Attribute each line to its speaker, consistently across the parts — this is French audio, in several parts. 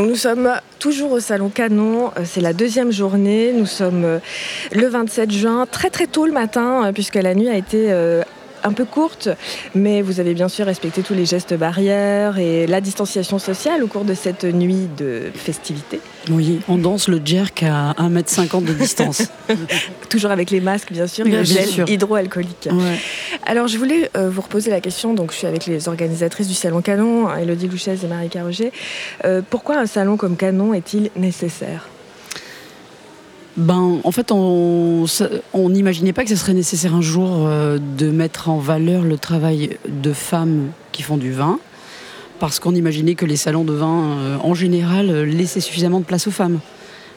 Speaker 1: Nous sommes toujours au Salon Canon, euh, c'est la deuxième journée, nous sommes euh, le 27 juin, très très tôt le matin, euh, puisque la nuit a été un peu courte, mais vous avez bien sûr respecté tous les gestes barrières et la distanciation sociale au cours de cette nuit de festivité.
Speaker 2: Oui, on danse le jerk à 1m50 de distance.
Speaker 1: Toujours avec les masques, bien sûr, et le gel hydroalcoolique. Alors, je voulais euh, vous reposer la question. Donc, je suis avec les organisatrices du Salon Canon, Elodie Louchez et Marie Carroger. Euh, pourquoi un salon comme Canon est-il nécessaire?
Speaker 2: Ben, en fait, on n'imaginait pas que ce serait nécessaire un jour euh, de mettre en valeur le travail de femmes qui font du vin, parce qu'on imaginait que les salons de vin, euh, en général, laissaient suffisamment de place aux femmes.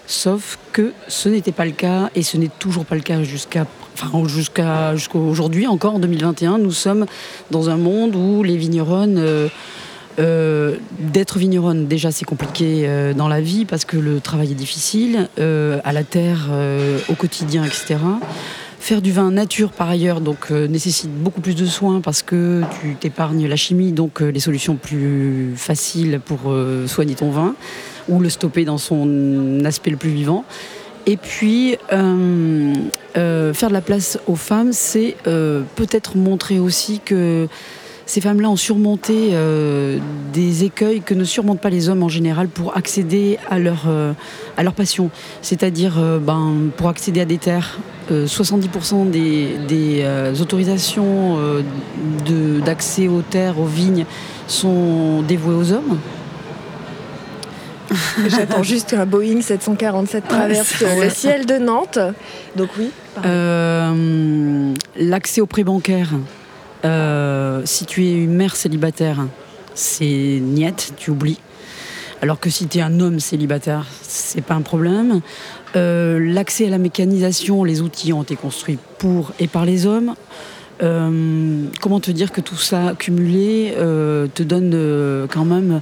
Speaker 2: Sauf que ce n'était pas le cas, et ce n'est toujours pas le cas jusqu'à enfin, jusqu'à aujourd'hui encore en 2021. Nous sommes dans un monde où les vigneronnes euh, euh, d'être vigneronne, déjà c'est compliqué euh, dans la vie parce que le travail est difficile, euh, à la terre, au quotidien, etc. Faire du vin nature par ailleurs donc nécessite beaucoup plus de soins parce que tu t'épargnes la chimie, donc les solutions plus faciles pour soigner ton vin ou le stopper dans son aspect le plus vivant. Et puis, faire de la place aux femmes, c'est peut-être montrer aussi que ces femmes-là ont surmonté euh, des écueils que ne surmontent pas les hommes en général pour accéder à leur, euh, à leur passion. C'est-à-dire, euh, ben, pour accéder à des terres, 70% des, des autorisations d'accès aux terres, aux vignes, sont dévouées aux hommes.
Speaker 1: J'attends juste un Boeing 747 traverse le ciel de Nantes. Donc oui.
Speaker 2: L'accès au prêt bancaire euh, si tu es une mère célibataire, c'est niette, tu oublies. Alors que si tu es un homme célibataire, c'est pas un problème. Euh, l'accès à la mécanisation, les outils ont été construits pour et par les hommes. Euh, comment te dire que tout ça cumulé te donne quand même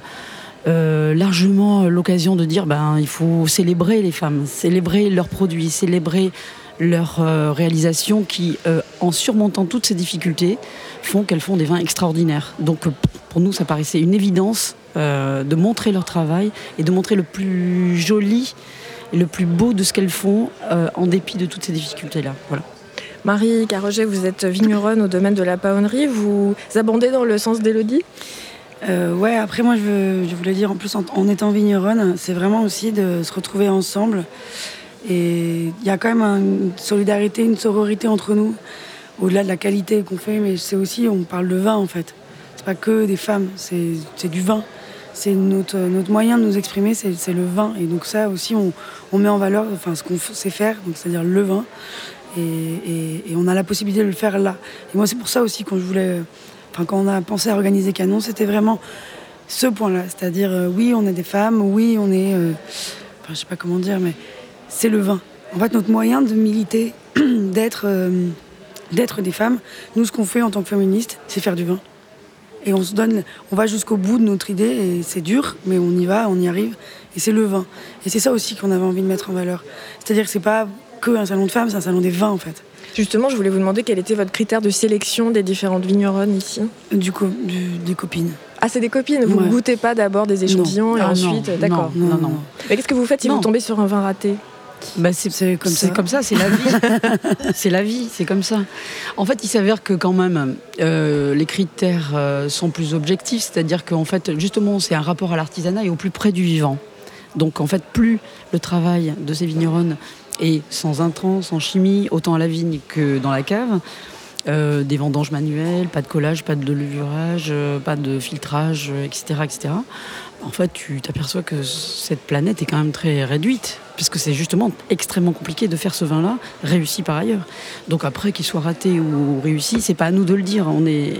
Speaker 2: largement l'occasion de dire ben il faut célébrer les femmes, célébrer leurs produits, célébrer leurs réalisations qui, en surmontant toutes ces difficultés, font qu'elles font des vins extraordinaires. Donc euh, pour nous, ça paraissait une évidence euh, de montrer leur travail et de montrer le plus joli et le plus beau de ce qu'elles font euh, en dépit de toutes ces difficultés-là. Voilà.
Speaker 1: Marie Carroget, vous êtes vigneronne au domaine de la paonnerie. Vous abondez dans le sens d'Élodie?
Speaker 3: Ouais, après moi je, voulais dire en plus en, en étant vigneronne, c'est vraiment aussi de se retrouver ensemble. Et il y a quand même une solidarité, une sororité entre nous au-delà de la qualité qu'on fait, mais c'est aussi, on parle de vin en fait. C'est pas que des femmes, c'est du vin. C'est notre, notre moyen de nous exprimer, c'est le vin. Et donc ça aussi, on, on met en valeur enfin, ce qu'on sait faire, c'est-à-dire le vin. Et, et, on a la possibilité de le faire là. Et moi, c'est pour ça aussi quand je voulais, enfin, quand on a pensé à organiser Canon, c'était vraiment ce point-là. C'est-à-dire, euh, oui, on est des femmes, oui, on est, euh, enfin, je sais pas comment dire, mais c'est le vin. En fait, notre moyen de militer, d'être euh, d'être des femmes. Nous, ce qu'on fait en tant que féministes, c'est faire du vin. Et on se donne, on va jusqu'au bout de notre idée, et c'est dur, mais on y va, on y arrive, et c'est le vin. Et c'est ça aussi qu'on avait envie de mettre en valeur. C'est-à-dire que c'est pas que un salon de femmes, c'est un salon des vins en fait.
Speaker 1: Justement, je voulais vous demander quel était votre critère de sélection des différentes vigneronnes ici?
Speaker 3: Du coup, des copines.
Speaker 1: Ah, c'est des copines Vous ne goûtez pas d'abord des échantillons et ah, ensuite. D'accord.
Speaker 3: Non, non, non.
Speaker 1: Mais qu'est-ce que vous faites si vous tombez sur un vin raté?
Speaker 2: Bah, c'est comme, ça, c'est la vie. c'est la vie, c'est comme ça. En fait, il s'avère que quand même, euh, les critères euh, sont plus objectifs, c'est-à-dire qu'en fait, justement, c'est un rapport à l'artisanat et au plus près du vivant. Donc, en fait, plus le travail de ces vigneronnes est sans intrants, sans chimie, autant à la vigne que dans la cave, euh, des vendanges manuelles, pas de collage, pas de levurage, pas de filtrage, etc., etc en fait, tu t'aperçois que cette planète est quand même très réduite, puisque c'est justement extrêmement compliqué de faire ce vin-là, réussi par ailleurs. Donc après, qu'il soit raté ou réussi, c'est pas à nous de le dire. On est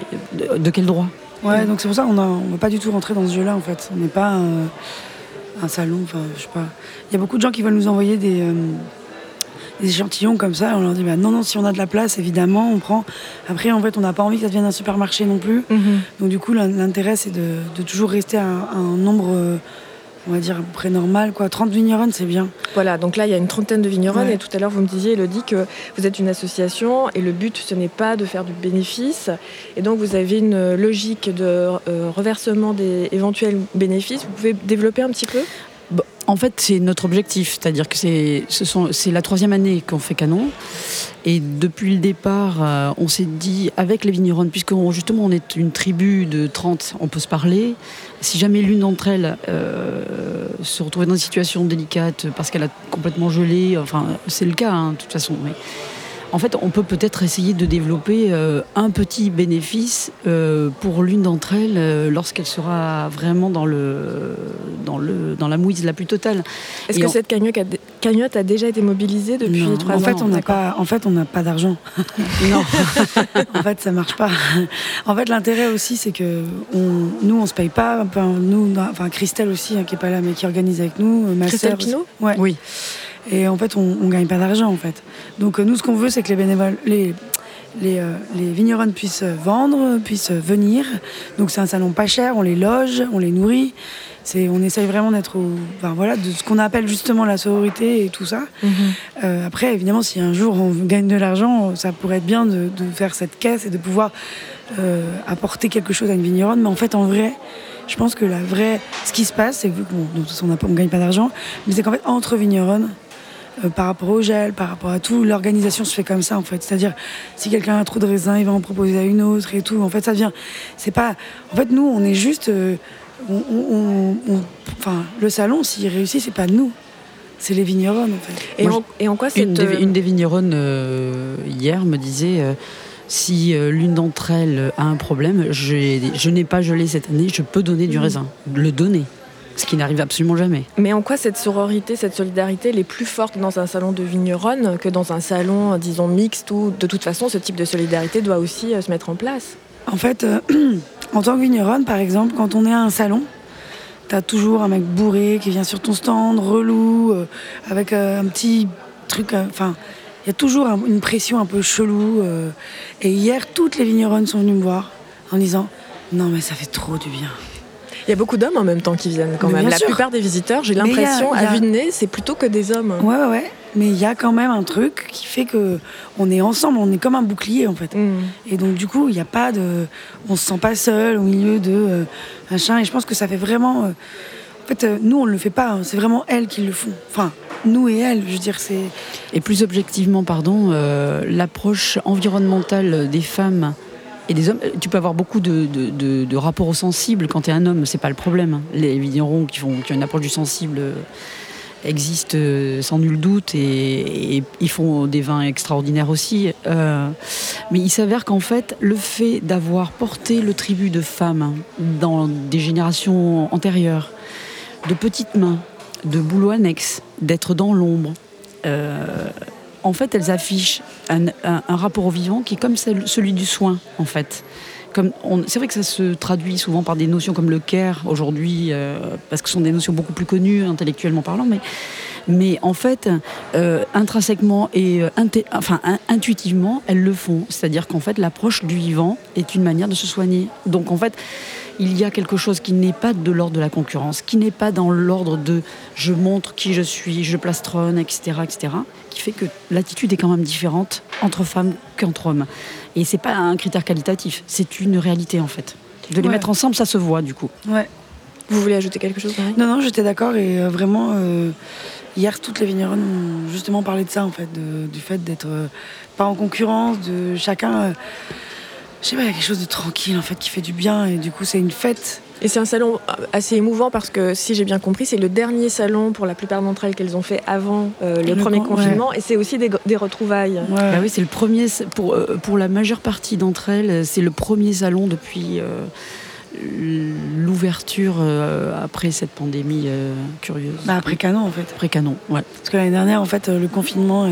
Speaker 2: de, quel droit?
Speaker 3: Ouais, donc c'est pour ça qu'on ne va pas du tout rentrer dans ce jeu-là, en fait. On n'est pas un, salon, enfin, je sais pas. Il y a beaucoup de gens qui veulent nous envoyer des, euh, des échantillons comme ça. on leur dit bah, non, non, si on a de la place, évidemment, on prend. Après, en fait, on n'a pas envie que ça devienne un supermarché non plus. Mhm. Donc, du coup, l'intérêt, c'est de, toujours rester à, un nombre. Euh, on va dire à peu près normal, quoi. 30 vigneronnes, c'est bien.
Speaker 1: Voilà, donc là, il y a une trentaine de vigneronnes. Et tout à l'heure, vous me disiez, Elodie, que vous êtes une association et le but, ce n'est pas de faire du bénéfice. Et donc, vous avez une logique de euh, reversement des éventuels bénéfices. Vous pouvez développer un petit peu?
Speaker 2: En fait, c'est notre objectif, c'est-à-dire que c'est la troisième année qu'on fait Canon, et depuis le départ, euh, on s'est dit avec les vignerons, puisque justement on est une tribu de 30, on peut se parler. Si jamais l'une d'entre elles euh, se retrouvait dans une situation délicate parce qu'elle a complètement gelé, enfin c'est le cas hein, de toute façon. En fait, on peut peut-être essayer de développer euh, un petit bénéfice euh, pour l'une d'entre elles euh, lorsqu'elle sera vraiment dans, le, dans, le, dans la mouise la plus totale.
Speaker 1: Est-ce que cette cagnotte a déjà été mobilisée depuis trois
Speaker 3: en
Speaker 1: ans
Speaker 3: fait, on n'a pas, En fait, on n'a pas d'argent. non, en fait, ça marche pas. En fait, l'intérêt aussi, c'est que on, nous, on se paye pas. nous, enfin, Christelle aussi, hein, qui est pas là, mais qui organise avec nous.
Speaker 1: Ma Christelle Pinot
Speaker 3: ouais.
Speaker 2: Oui.
Speaker 3: Et en fait, on, ne gagne pas d'argent en fait. Donc euh, nous, ce qu'on veut, c'est que les bénévoles, les, les, euh, vignerons puissent vendre, puissent venir. Donc c'est un salon pas cher, on les loge, on les nourrit. C'est, on essaye vraiment d'être au, enfin, voilà, de ce qu'on appelle justement la sororité et tout ça. Mhm. Euh, après, évidemment, si un jour on gagne de l'argent, ça pourrait être bien de, faire cette caisse et de pouvoir apporter quelque chose à une vigneronne. Mais en fait, en vrai, je pense que la vraie, ce qui se passe, c'est que bon, de toute façon, on ne gagne pas d'argent, mais c'est qu'en fait, entre vigneronnes, euh, par rapport au gel, par rapport à tout. L'organisation se fait comme ça en fait. C'est-à-dire, si quelqu'un a trop de raisin, il va en proposer à une autre et tout. En fait, ça vient. C'est pas. En fait, nous, on est juste. Euh, enfin, le salon, s'il réussit, c'est pas nous. C'est les vigneronnes en fait.
Speaker 1: Et, en, quoi c'est
Speaker 2: une, euh, une, des vigneronnes hier me disait. si l'une d'entre elles a un problème, je n'ai pas gelé cette année, je peux donner du mmh. raisin. Le donner ce qui n'arrive absolument jamais.
Speaker 1: Mais en quoi cette sororité, cette solidarité, elle est plus forte dans un salon de vigneronne que dans un salon, disons, mixte, où de toute façon, ce type de solidarité doit aussi euh, se mettre en place?
Speaker 3: En fait, euh, en tant que vigneronne, par exemple, quand on est à un salon, t'as toujours un mec bourré qui vient sur ton stand, relou, euh, avec un petit truc, enfin... il y a toujours une pression un peu chelou. et hier, toutes les vigneronnes sont venues me voir en disant Non, mais ça fait trop du bien.
Speaker 1: Il y a beaucoup d'hommes en même temps qui viennent quand même. La plupart des visiteurs, j'ai l'impression, à vue de nez, c'est plutôt que des hommes.
Speaker 3: Ouais, ouais, ouais. Mais il y a quand même un truc qui fait que on est ensemble, on est comme un bouclier en fait. Mm. Et donc du coup, il n'y a pas de, on se sent pas seul au milieu de euh, machin. Et je pense que ça fait vraiment. Euh, en fait, euh, nous on le fait pas. Hein. C'est vraiment elles qui le font. Enfin, nous et elles, je veux dire, c'est.
Speaker 2: Et plus objectivement, pardon, l'approche environnementale des femmes et des hommes, tu peux avoir beaucoup de, de, rapports au sensible quand tu es un homme, c'est pas le problème. Les vignerons qui, qui ont une approche du sensible euh, existent euh, sans nul doute et, ils font des vins extraordinaires aussi. Euh, mais il s'avère qu'en fait, le fait d'avoir porté le tribut de femmes dans des générations antérieures, de petites mains, de boulot annexe, d'être dans l'ombre, en fait, elles affichent un, rapport au vivant qui est comme celui du soin, en fait. C'est vrai que ça se traduit souvent par des notions comme le care aujourd'hui, euh, parce que ce sont des notions beaucoup plus connues intellectuellement parlant, mais, en fait, euh, intrinsèquement et euh, enfin, intuitivement, elles le font. C'est-à-dire qu'en fait, l'approche du vivant est une manière de se soigner. Donc en fait, il y a quelque chose qui n'est pas de l'ordre de la concurrence, qui n'est pas dans l'ordre de je montre qui je suis, je plastronne, etc., etc., qui fait que l'attitude est quand même différente entre femmes qu'entre hommes. Et c'est pas un critère qualitatif, c'est une réalité en fait. De les mettre ensemble, ça se voit du coup.
Speaker 3: Ouais.
Speaker 1: Vous voulez ajouter quelque chose
Speaker 3: Non, non, j'étais d'accord et euh, vraiment, euh, hier, toutes les vigneronnes ont justement parlé de ça en fait, du fait d'être euh, pas en concurrence, de chacun je sais pas, il y a quelque chose de tranquille en fait qui fait du bien et du coup c'est une fête.
Speaker 1: Et c'est un salon assez émouvant parce que si j'ai bien compris, c'est le dernier salon pour la plupart d'entre elles qu'elles ont fait avant euh, le, premier confinement et c'est aussi des, retrouvailles.
Speaker 2: Bah oui, c'est le premier pour, euh, pour la majeure partie d'entre elles, c'est le premier salon depuis euh, l'ouverture euh, après cette pandémie euh, curieuse.
Speaker 3: Bah après Canon en fait.
Speaker 2: Après Canon, ouais.
Speaker 3: Parce que l'année dernière en fait le confinement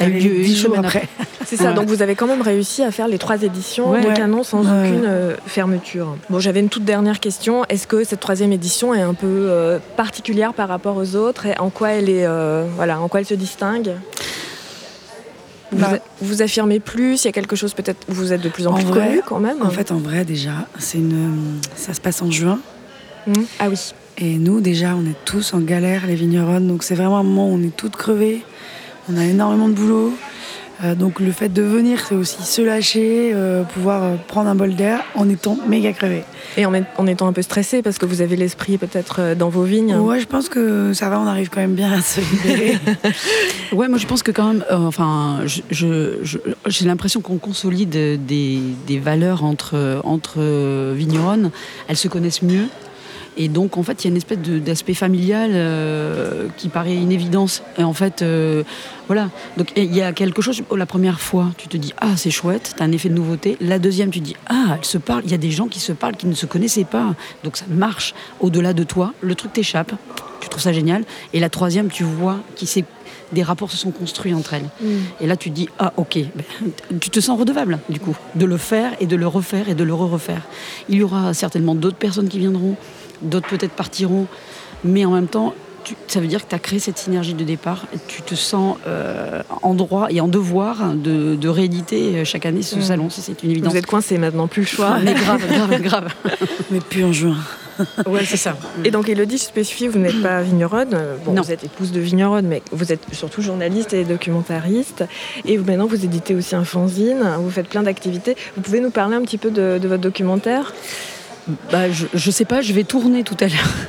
Speaker 3: a eu lieu dix jours après.
Speaker 1: C'est ça, donc vous avez quand même réussi à faire les trois éditions de Canon sans aucune euh, fermeture. Bon, j'avais une toute dernière question. Est-ce que cette troisième édition est un peu particulière par rapport aux autres et en quoi elle est, voilà, en quoi elle se distingue? Vous, bah, vous, affirmez plus Il y a quelque chose peut-être Vous êtes de plus en, plus connu quand même
Speaker 3: En fait, en vrai, déjà, c'est une, ça se passe en juin.
Speaker 1: Mmh. Ah oui.
Speaker 3: Et nous, déjà, on est tous en galère, les vigneronnes. Donc c'est vraiment un moment où on est toutes crevées. On a énormément de boulot. Euh, donc le fait de venir, c'est aussi se lâcher, euh, pouvoir euh, prendre un bol d'air en étant méga crevé.
Speaker 1: Et en, en, étant un peu stressé parce que vous avez l'esprit peut-être dans vos vignes.
Speaker 3: Ouais, je pense que ça va, on arrive quand même bien à se libérer.
Speaker 2: ouais, moi je pense que quand même, enfin, j'ai je, je, l'impression qu'on consolide des, des, valeurs entre, entre vigneronnes. Elles se connaissent mieux. Et donc, en fait, il y a une espèce d'aspect familial euh, qui paraît une évidence. Et en fait, euh, voilà. Donc, il y a quelque chose. La première fois, tu te dis ah c'est chouette, t'as un effet de nouveauté. La deuxième, tu te dis ah elle se parle. Il y a des gens qui se parlent qui ne se connaissaient pas. Donc ça marche au-delà de toi. Le truc t'échappe. Tu trouves ça génial. Et la troisième, tu vois qui des rapports se sont construits entre elles. Mm. Et là, tu te dis, ah ok, ben, tu te sens redevable, du coup, de le faire et de le refaire et de le re-refaire. Il y aura certainement d'autres personnes qui viendront, d'autres peut-être partiront, mais en même temps, ça veut dire que tu as créé cette synergie de départ. Et tu te sens euh, en droit et en devoir de, rééditer euh, chaque année ce mm. salon. C'est une évidence.
Speaker 1: Vous êtes coincé maintenant, plus le choix.
Speaker 2: Mais grave, grave, grave.
Speaker 3: Mais plus en juin.
Speaker 2: ouais, c'est ça.
Speaker 1: Et donc, Elodie, je spécifie, vous n'êtes pas vigneronne. Bon, vous êtes épouse de vigneronne, mais vous êtes surtout journaliste et documentariste. Et maintenant, vous éditez aussi un fanzine. Vous faites plein d'activités. Vous pouvez nous parler un petit peu de, votre documentaire?
Speaker 2: Bah, Je ne sais pas, je vais tourner tout à l'heure.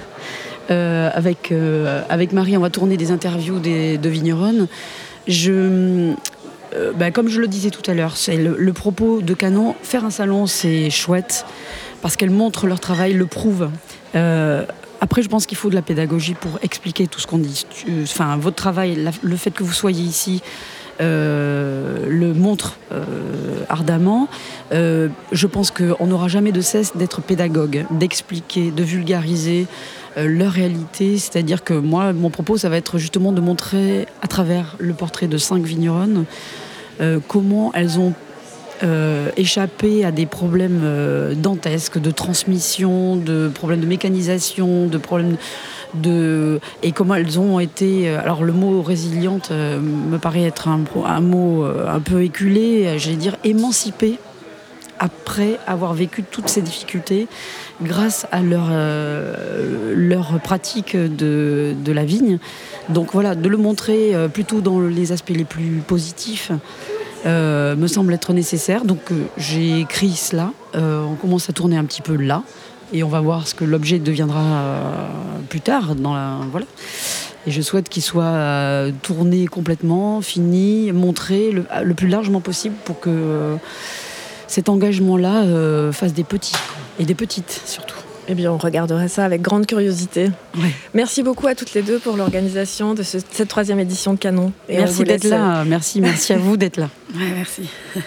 Speaker 2: Euh, avec, euh, avec Marie, on va tourner des interviews de vigneronnes. Je, euh, bah, comme je le disais tout à l'heure, c'est le, propos de Canon. Faire un salon, c'est chouette parce qu'elles montrent leur travail, le prouvent. Après, je pense qu'il faut de la pédagogie pour expliquer tout ce qu'on dit. Enfin, votre travail, le fait que vous soyez ici, le montre euh, ardemment. je pense qu'on n'aura jamais de cesse d'être pédagogue, d'expliquer, de vulgariser leur réalité. C'est-à-dire que moi, mon propos, ça va être justement de montrer à travers le portrait de cinq vigneronnes comment elles ont euh, échapper à des problèmes euh, dantesques de transmission, de problèmes de mécanisation, de problèmes et comment elles ont été. Euh, alors le mot résiliente me paraît être un, mot un peu éculé. J'allais dire émancipée après avoir vécu toutes ces difficultés grâce à leur, pratique de, la vigne. Donc voilà, de le montrer plutôt dans les aspects les plus positifs euh, me semble être nécessaire. Donc euh, j'ai écrit cela. Euh, on commence à tourner un petit peu là. Et on va voir ce que l'objet deviendra plus tard. Dans la, voilà. Et je souhaite qu'il soit tourné complètement, fini, montré le, le, plus largement possible pour que cet engagement-là fasse des petits. Et des petites surtout.
Speaker 1: Eh bien, on regarderait ça avec grande curiosité. Merci beaucoup à toutes les deux pour l'organisation de cette troisième édition de Canon.
Speaker 2: Et merci d'être là. Merci, merci à vous d'être là.
Speaker 3: Ouais, merci.